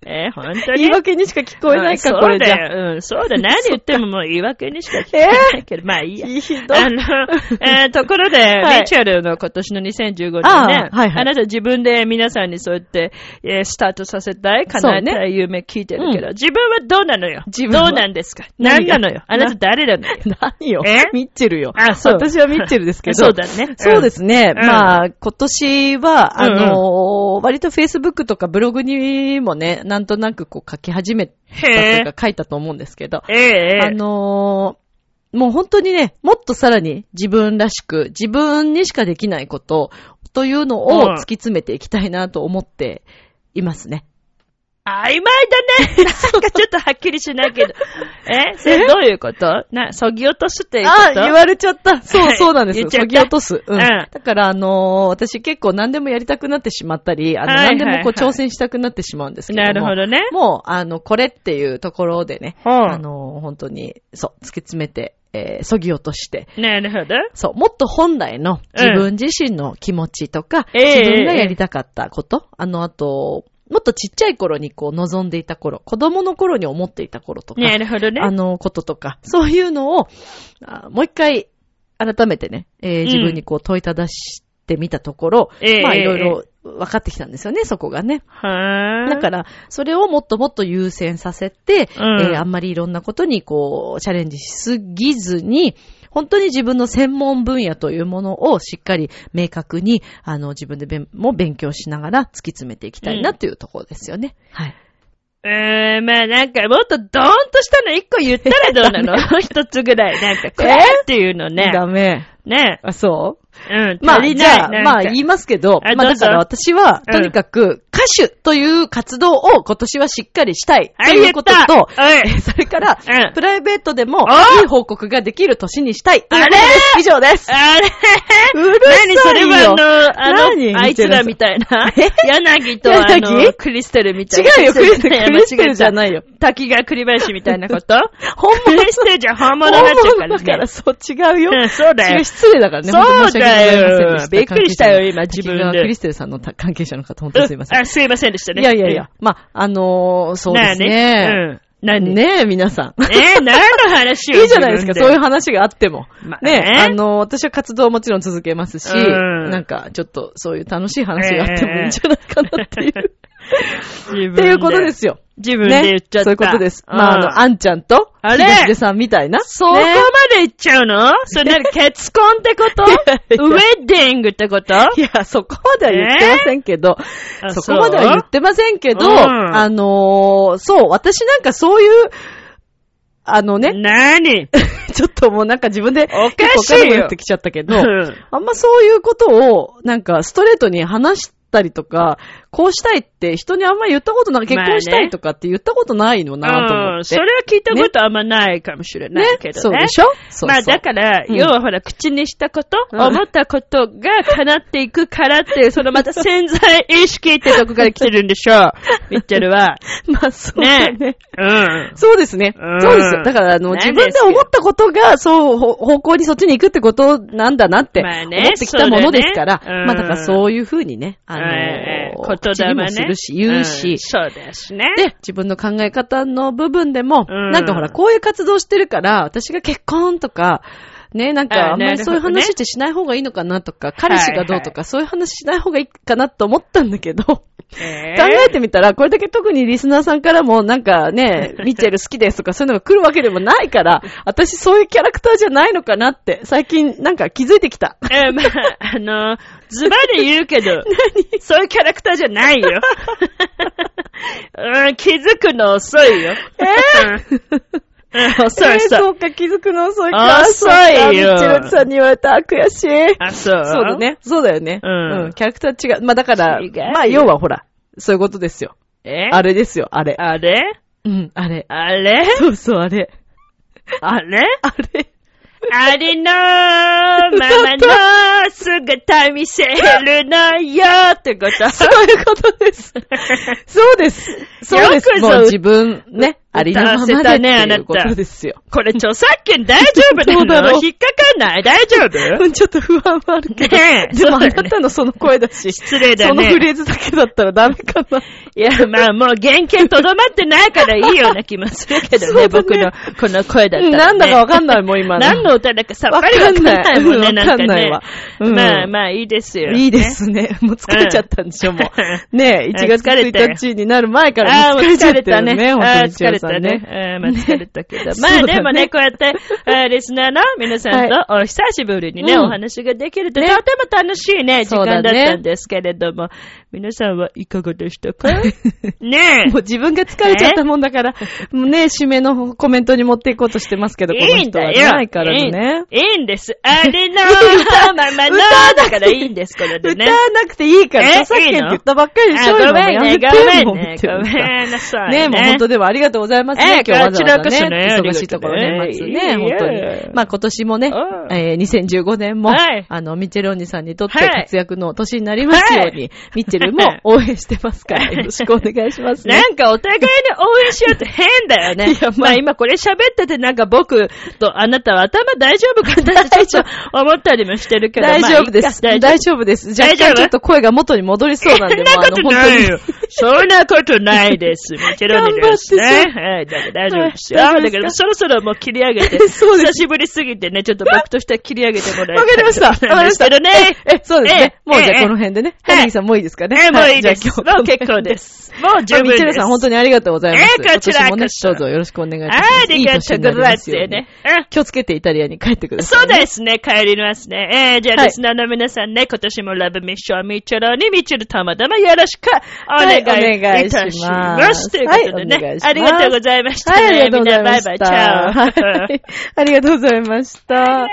[SPEAKER 2] えー本当に。
[SPEAKER 1] 言い訳にしか聞こえないか、
[SPEAKER 2] うん
[SPEAKER 1] これじゃ。
[SPEAKER 2] そうん、そうだ。何言ってももう言い訳にしか聞こえないけど、まあいいや。
[SPEAKER 1] ひどい。
[SPEAKER 2] あの、えーところで、
[SPEAKER 1] はい。
[SPEAKER 2] ミチェルの今年の2015
[SPEAKER 1] あ
[SPEAKER 2] 年ね、
[SPEAKER 1] あはいはい。
[SPEAKER 2] あなた自分で皆さんにそうやって、えースタートさせたい、叶えたい夢聞いてるけど、
[SPEAKER 1] う
[SPEAKER 2] 自分はどうなのよ？
[SPEAKER 1] 自分は
[SPEAKER 2] どうなんですか？
[SPEAKER 1] 何
[SPEAKER 2] なのよ？あなた誰なのよ？
[SPEAKER 1] 何よ？
[SPEAKER 2] え？
[SPEAKER 1] ミッチェルよ。
[SPEAKER 2] あそう。
[SPEAKER 1] 私はミッチェルですけど。
[SPEAKER 2] そうだね。うん。
[SPEAKER 1] そうですね。
[SPEAKER 2] うん。
[SPEAKER 1] まあ、今年は、あのー割と Facebook とかブログにもね、なんとなくこう書き始めたと
[SPEAKER 2] へ
[SPEAKER 1] いうか書いたと思うんですけど、
[SPEAKER 2] えええ
[SPEAKER 1] あのーもう本当にね、もっとさらに自分らしく、自分にしかできないことというのを
[SPEAKER 2] うん
[SPEAKER 1] 突き詰めていきたいなと思っていますね。
[SPEAKER 2] 曖昧だね。なんかちょっとはっきりしないけど。え？それどういうこと？な、そぎ落とすっていうこと？
[SPEAKER 1] あ、言われちゃった。そう、そうなんですよ。そぎ落とす。うん。
[SPEAKER 2] うん
[SPEAKER 1] だから、あのー私結構何でもやりたくなってしまったり、あの、何でもこう挑戦したくなってしまうんですけども。
[SPEAKER 2] なるほどね。
[SPEAKER 1] もう、あの、これっていうところでね、
[SPEAKER 2] うん
[SPEAKER 1] あのー本当に、そう、突き詰めて、えー、そぎ落として、
[SPEAKER 2] なるほど。
[SPEAKER 1] そう、もっと本来の自分自身の気持ちとか、
[SPEAKER 2] ええ
[SPEAKER 1] 自分がやりたかったこと、あの、あと、もっとちっちゃい頃にこう望んでいた頃、子供の頃に思っていた頃とか、
[SPEAKER 2] なるほどね。
[SPEAKER 1] あの、こととか、そういうのを、あもう一回、改めてね、えー自分にこう問いただしてみたところ、
[SPEAKER 2] ええ
[SPEAKER 1] まあ
[SPEAKER 2] ええ
[SPEAKER 1] いろいろ分かってきたんですよね、そこがね。だから、それをもっともっと優先させて、
[SPEAKER 2] うん
[SPEAKER 1] えーあんまりいろんなことにこう、チャレンジしすぎずに、本当に自分の専門分野というものをしっかり明確に、あの、自分でも勉強しながら突き詰めていきたいなというところですよね。はい。
[SPEAKER 2] えー、まあなんかもっとドーンとしたの一個言ったらどうなの？一つぐらい。なんか、これっていうのね。
[SPEAKER 1] ダメ。
[SPEAKER 2] ね。
[SPEAKER 1] あ、そう？
[SPEAKER 2] うん。
[SPEAKER 1] まあ、じゃあ、まあ言いますけど、まあだから私は、
[SPEAKER 2] うん
[SPEAKER 1] とにかく、帰手という活動を今年はしっかりしたい。
[SPEAKER 2] はい
[SPEAKER 1] ということと、それから、
[SPEAKER 2] うん
[SPEAKER 1] プライベートでも
[SPEAKER 2] あ
[SPEAKER 1] いい報告ができる年にしたい。ということです以上です。
[SPEAKER 2] あれ？
[SPEAKER 1] うるさいよ
[SPEAKER 2] 何それはあの、あ
[SPEAKER 1] 何？
[SPEAKER 2] の、あいつらみたいな。柳とあの、
[SPEAKER 1] 柳？
[SPEAKER 2] クリステルみたいな。
[SPEAKER 1] 違うよ、クリステル、クリステルじゃ
[SPEAKER 2] い。
[SPEAKER 1] ないよ。
[SPEAKER 2] 滝が栗林みたいなこと？
[SPEAKER 1] 本
[SPEAKER 2] クリステルじゃ本物になっちゃうから
[SPEAKER 1] 本物だから、
[SPEAKER 2] ね。
[SPEAKER 1] そう違うよ。
[SPEAKER 2] うんそうだよ
[SPEAKER 1] 失礼だからね。
[SPEAKER 2] そうだよびっくりしたよ今自分で
[SPEAKER 1] クリステルさんの関係者の方、本当にすいません。
[SPEAKER 2] あ、すいませんでしたね。
[SPEAKER 1] いやいやいや、まあ、あのー、そうですね。
[SPEAKER 2] ね。うん。何？
[SPEAKER 1] ねえ、皆さん。
[SPEAKER 2] えー、何の話を
[SPEAKER 1] いいじゃないですか、そういう
[SPEAKER 2] う。
[SPEAKER 1] 話があっても。
[SPEAKER 2] まあ
[SPEAKER 1] ね
[SPEAKER 2] ね
[SPEAKER 1] あの、私は活動をもちろん続けますし、
[SPEAKER 2] うん
[SPEAKER 1] なんか、ちょっと、そういう楽しい話があってもいいんじゃないかなっていう、
[SPEAKER 2] 自分
[SPEAKER 1] っていうことですよ。
[SPEAKER 2] 自分で言っちゃった。
[SPEAKER 1] そういうことです。まあ、あの、あんちゃんと、
[SPEAKER 2] あれ？
[SPEAKER 1] 東出さんみたいな。
[SPEAKER 2] そこま
[SPEAKER 1] ね
[SPEAKER 2] で言っちゃうの？それなに結婚ってこと？ウェディングってこと？
[SPEAKER 1] いや、そこまでは言ってませんけど、
[SPEAKER 2] あ
[SPEAKER 1] そこまでは言ってませんけど、
[SPEAKER 2] う？ん。
[SPEAKER 1] あのーそう、私なんかそういう、あのね、
[SPEAKER 2] 何？
[SPEAKER 1] ちょっともうなんか自分で
[SPEAKER 2] おかしいよ。
[SPEAKER 1] ってきちゃったけど、
[SPEAKER 2] うん。
[SPEAKER 1] あんまそういうことを、なんかストレートに話したりとか、こうしたいって人にあんまり言ったことない、結
[SPEAKER 2] まあね
[SPEAKER 1] 婚したいとかって言ったことないのなと思って。
[SPEAKER 2] うん、それは聞いたことあんまないかもしれないけどね。
[SPEAKER 1] そうでしょ？そうそう
[SPEAKER 2] まあだから、
[SPEAKER 1] うん
[SPEAKER 2] 要はほら、口にしたこと、
[SPEAKER 1] うん
[SPEAKER 2] 思ったことが叶っていくからっていう、そのまた潜在意識ってとこから来てるんでしょう。ミッチェルは。
[SPEAKER 1] まあそうだね。
[SPEAKER 2] ねうん。
[SPEAKER 1] そうですね。
[SPEAKER 2] うん
[SPEAKER 1] そうですよ。だから、あの、自分で思ったことが、そう、ほ方向にそっちに行くってことなんだなって、
[SPEAKER 2] まあね
[SPEAKER 1] 思ってきたものですから、
[SPEAKER 2] そうだねうん
[SPEAKER 1] まあだからそういうふうにね、あの
[SPEAKER 2] えー
[SPEAKER 1] ー、
[SPEAKER 2] 言霊ね。
[SPEAKER 1] 口にもするし、言うし、
[SPEAKER 2] んそうですね。
[SPEAKER 1] で、自分の考え方の部分でも、
[SPEAKER 2] うん。
[SPEAKER 1] なんかほら、こういう活動してるから、私が結婚とか、ね、なんか、
[SPEAKER 2] あ
[SPEAKER 1] あんまりそういう話ってしない方がいいのかなとか、彼氏がどうとか、そういう話しない方がいいかなと思ったんだけど、
[SPEAKER 2] えー
[SPEAKER 1] 考えてみたら、これだけ特にリスナーさんからも、なんかね、ミッチェル好きですとかそういうのが来るわけでもないから、私そういうキャラクターじゃないのかなって、最近なんか気づいてきた。
[SPEAKER 2] えーまあ、あの、ズバリ言うけど、そういうキャラクターじゃないよ。うん、気づくの遅いよ。えー、遅い
[SPEAKER 1] えー
[SPEAKER 2] 遅い。
[SPEAKER 1] そうか、気づくの遅いか。
[SPEAKER 2] 遅いよ
[SPEAKER 1] そうかミッチェルさんに言われた。悔しい。
[SPEAKER 2] あ、そう。
[SPEAKER 1] そうだ。ね。そうだよね。
[SPEAKER 2] うん
[SPEAKER 1] キャラクター違う。まあだからまあ要はほら、そういうことですよ。
[SPEAKER 2] え？
[SPEAKER 1] あれですよ、あれ。
[SPEAKER 2] あれ？
[SPEAKER 1] うん、あれ。
[SPEAKER 2] あれ？
[SPEAKER 1] そうそう、あれ。
[SPEAKER 2] あれ？
[SPEAKER 1] あれ。
[SPEAKER 2] ありの ママの姿見せるのよってこと。
[SPEAKER 1] そういうことです。そうです。そうですもう自分ね、ありのままで
[SPEAKER 2] ね
[SPEAKER 1] っていうことですよ。
[SPEAKER 2] これ著作権大丈夫
[SPEAKER 1] どうだろう
[SPEAKER 2] なの引っかかんない？大丈夫？
[SPEAKER 1] うん、ちょっと不安はあるけど。
[SPEAKER 2] ねえ
[SPEAKER 1] でもあなたのその声だし、
[SPEAKER 2] 失礼だね
[SPEAKER 1] そのフレーズだけだったらダメかな。
[SPEAKER 2] いや、まあもう原型とどまってないからいいような気もするけどね、
[SPEAKER 1] ね
[SPEAKER 2] 僕のこの声だったら、ね。
[SPEAKER 1] なんだかわかんないもん、今の。
[SPEAKER 2] 何の歌だかさっぱりわかんないもんね、
[SPEAKER 1] わかんな
[SPEAKER 2] んかね
[SPEAKER 1] わかんないわ。うん
[SPEAKER 2] まあまあいいですよ。
[SPEAKER 1] いいですね。もう疲れちゃったんでしょ、もう。ねえ、1月
[SPEAKER 2] 疲れたよ
[SPEAKER 1] 1日になる前から疲れちゃ
[SPEAKER 2] 疲
[SPEAKER 1] ってるね。
[SPEAKER 2] れたね。
[SPEAKER 1] 本当に
[SPEAKER 2] ああ疲れたね。
[SPEAKER 1] ね。
[SPEAKER 2] ああまあ疲れたけど。まあでもね、こうやって、あーリスナーの皆さんとお久しぶりにね、
[SPEAKER 1] うん
[SPEAKER 2] お話ができると、
[SPEAKER 1] ね
[SPEAKER 2] とても楽しいね、時間だったんですけれども、皆さんはいかがでしたか？ね
[SPEAKER 1] もう自分が疲れちゃったもんだから、もうね、締めのコメントに持っていこうとしてますけど、この人は。ないからね。
[SPEAKER 2] いいんです。あれの
[SPEAKER 1] 歌
[SPEAKER 2] ままのだからいいんです、これでね。
[SPEAKER 1] 歌わなくていいから、
[SPEAKER 2] え
[SPEAKER 1] 著作権って言ったばっかりでしょ、
[SPEAKER 2] あごめんね、ごめんねごめんなさい
[SPEAKER 1] ねもう本当でもありがとうございますね。
[SPEAKER 2] え
[SPEAKER 1] 今日わざわざ
[SPEAKER 2] ね
[SPEAKER 1] ね。忙しいところ年末ね、本当に。まあ今年もね
[SPEAKER 2] う、ん
[SPEAKER 1] えー2015年も
[SPEAKER 2] はい、
[SPEAKER 1] あの、ミッチェルお兄さんにとって
[SPEAKER 2] はい
[SPEAKER 1] 活躍の年になりますように、ミッチェルも応援してますから、よろしくお願いしますね
[SPEAKER 2] な。んかお互いに応援しようって変だよね。
[SPEAKER 1] いやまあ
[SPEAKER 2] まあ今これ喋っててなんか僕とあなたは頭大丈夫かなって ちょっと思ったりもしてるけど。
[SPEAKER 1] 大丈夫です。大丈夫です。若干ちょっと声が元に戻りそうなんで、
[SPEAKER 2] そんなことないよ。そんなことないです。もちろんですね。
[SPEAKER 1] 頑張って
[SPEAKER 2] はい、だから大丈夫ですよ。
[SPEAKER 1] 大丈夫ですか？
[SPEAKER 2] だからそろそろもう切り上げて、
[SPEAKER 1] そう
[SPEAKER 2] 久しぶりすぎてね、ちょっと僕としては切り上げてもらいたい。
[SPEAKER 1] わかりました。わかりました。
[SPEAKER 2] けどね。
[SPEAKER 1] え、えそうですね。
[SPEAKER 2] え
[SPEAKER 1] もうじゃあ
[SPEAKER 2] え
[SPEAKER 1] この辺でね。
[SPEAKER 2] はい
[SPEAKER 1] ハリーさんもういいですかね？
[SPEAKER 2] え、もういいです。もう結構です。もう十分
[SPEAKER 1] ミッチェルさん本当にありがとうございます。
[SPEAKER 2] えこちらこそ
[SPEAKER 1] どうぞよろしくお願いします。
[SPEAKER 2] ありがとうございま
[SPEAKER 1] す
[SPEAKER 2] ね。うん
[SPEAKER 1] 気をつけてイタリアに帰ってくださ
[SPEAKER 2] そ
[SPEAKER 1] い、ね。
[SPEAKER 2] うですね、帰りますね。えー、じゃあ、
[SPEAKER 1] はい
[SPEAKER 2] リスナーの皆さんね、今年もラブミッションミッチェルにミッチェルたまたまよろしくお願いい
[SPEAKER 1] はいお願い
[SPEAKER 2] たし
[SPEAKER 1] しま
[SPEAKER 2] ますす。ということでね、ありがとうございました
[SPEAKER 1] はい、あ
[SPEAKER 2] ね。
[SPEAKER 1] りがとうございました。
[SPEAKER 2] みんなバイバイ、チャオ。
[SPEAKER 1] はいありがとうございました。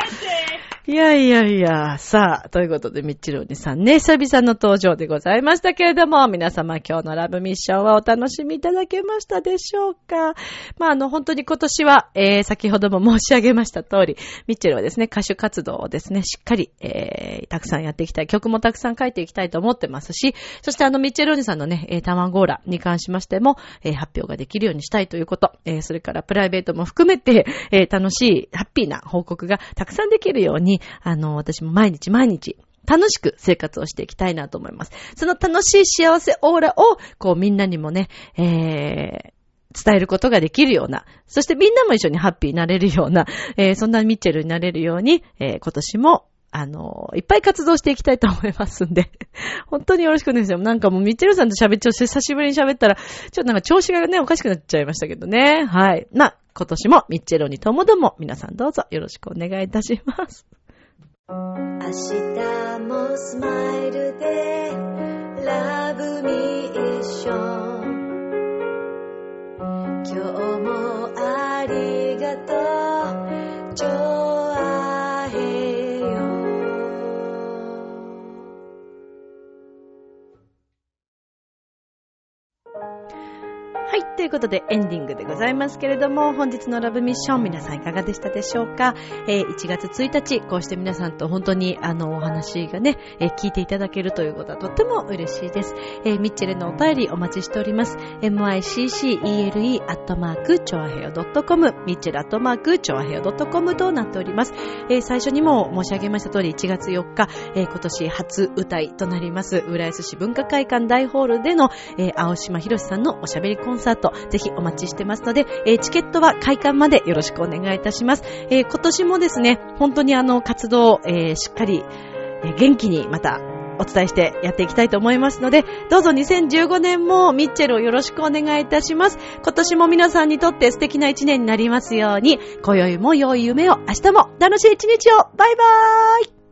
[SPEAKER 1] いやいやいや、さあ、ということで、みっちろにさんね、久々の登場でございましたけれども、皆様今日のラブミッションはお楽しみいただけましたでしょうか？まあ、あの、本当に今年は、えー、先ほども申し上げました通り、ミッチェルはですね、歌手活動をですね、しっかり、えー、たくさんやっていきたい、曲もたくさん書いていきたいと思ってますし、そしてあの、ミッチェルおじさんのね、えー、タマンゴーラに関しましても、えー、発表ができるようにしたいということ、えー、それからプライベートも含めて、えー、楽しい、ハッピーな報告がたくさんできるように、あの、私も毎日毎日、楽しく生活をしていきたいなと思います。その楽しい幸せオーラを、こうみんなにもね、えー、伝えることができるような、そしてみんなも一緒にハッピーになれるような、えー、そんなミッチェルになれるように、えー、今年も、あの、いっぱい活動していきたいと思いますんで、本当によろしくお願いします。なんかもうミッチェルさんと喋っちゃう久しぶりに喋ったら、ちょっとなんか調子がね、おかしくなっちゃいましたけどね。はい。まあ、今年もミッチェロにともども皆さんどうぞよろしくお願いいたします。明日もスマイルでラブミッション。今日もありがとう。ということで、エンディングでございますけれども、本日のラブミッション、皆さんいかがでしたでしょうか？えー、1月1日、こうして皆さんと本当に、あの、お話がね、えー、聞いていただけるということはとっても嬉しいです。えー、ミッチェルのお便りお待ちしております。miccele アットマーク、チョアヘヨ .com、ミッチェルアットマーク、チョアヘヨ .com となっております。えー、最初にも申し上げました通り、1月4日、えー、今年初歌いとなります、浦安市文化会館大ホールでの、えー、青島博さんのおしゃべりコンサートぜひお待ちしてますので、えー、チケットは開館までよろしくお願いいたします。えー、今年もですね、本当にあの、活動、えー、しっかり、え、元気にまた、お伝えしてやっていきたいと思いますので、どうぞ2015年もミッチェルをよろしくお願いいたします。今年も皆さんにとって素敵な一年になりますように、今宵も良い夢を、明日も楽しい一日を、バイバーイ